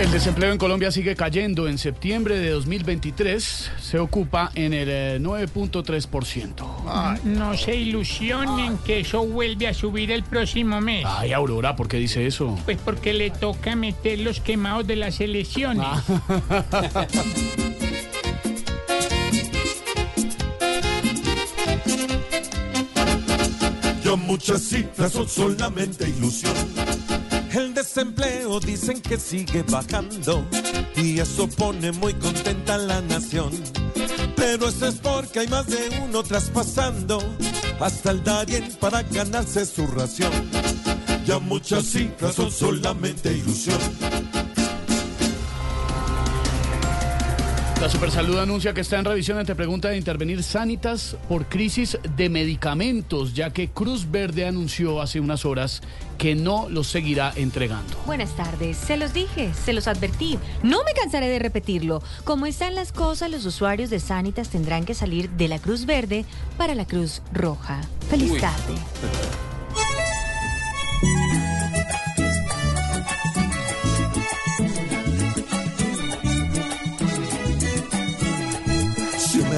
El desempleo en Colombia sigue cayendo. En septiembre de 2023 se ocupa en el eh, 9.3%. No se ilusionen que eso vuelve a subir el próximo mes. Ay, Aurora, ¿por qué dice eso? Pues porque le toca meter los quemados de las elecciones. Ya muchas cifras son solamente ilusión. El desempleo dicen que sigue bajando y eso pone muy contenta a la nación. Pero eso es porque hay más de uno traspasando hasta el Darien para ganarse su ración. Ya muchas cifras son solamente ilusión. La Supersalud anuncia que está en revisión ante pregunta de intervenir Sanitas por crisis de medicamentos, ya que Cruz Verde anunció hace unas horas que no los seguirá entregando. Buenas tardes, se los dije, se los advertí. No me cansaré de repetirlo. Como están las cosas, los usuarios de Sanitas tendrán que salir de la Cruz Verde para la Cruz Roja. Feliz tarde.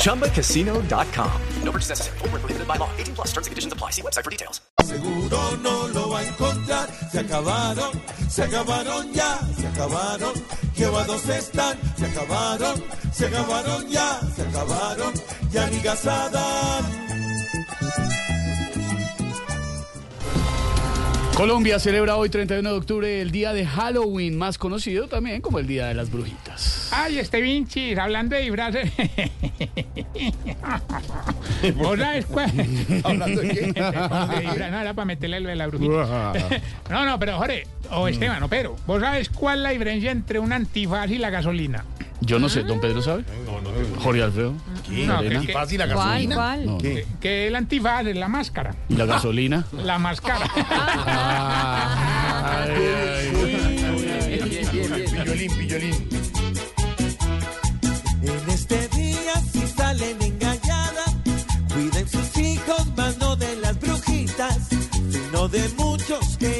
ChumbaCasino.com. No purchase necessary. Full prohibited by law. 18 plus terms and conditions apply. See website for details. Seguro no lo va a encontrar. Se acabaron, se acabaron ya, se acabaron. Llevados están, se acabaron, se acabaron ya, se acabaron. Ya ni gasadas. Colombia celebra hoy 31 de octubre el día de Halloween, más conocido también como el Día de las Brujitas. Ay, este Vinci, hablando de disfraces. ¿Vos sabes cuál? ¿Hablando de qué? No, era para meterle lo de la brujita. no, no, pero Jorge, o Esteban, no, pero, ¿vos sabes cuál es la diferencia entre un antifaz y la gasolina? Yo no sé, ¿don Pedro sabe? Jorge Alfredo. No, Lorena. que- Fácil la ¿Cuál? gasolina. ¿Cuál? No. Que, que el antifaz es la máscara. ¿Y la gasolina? La máscara. Ay, ay, Pillolín, pillolín. En este día si salen engañadas, cuiden sus hijos, más no de las brujitas, sino de muchos que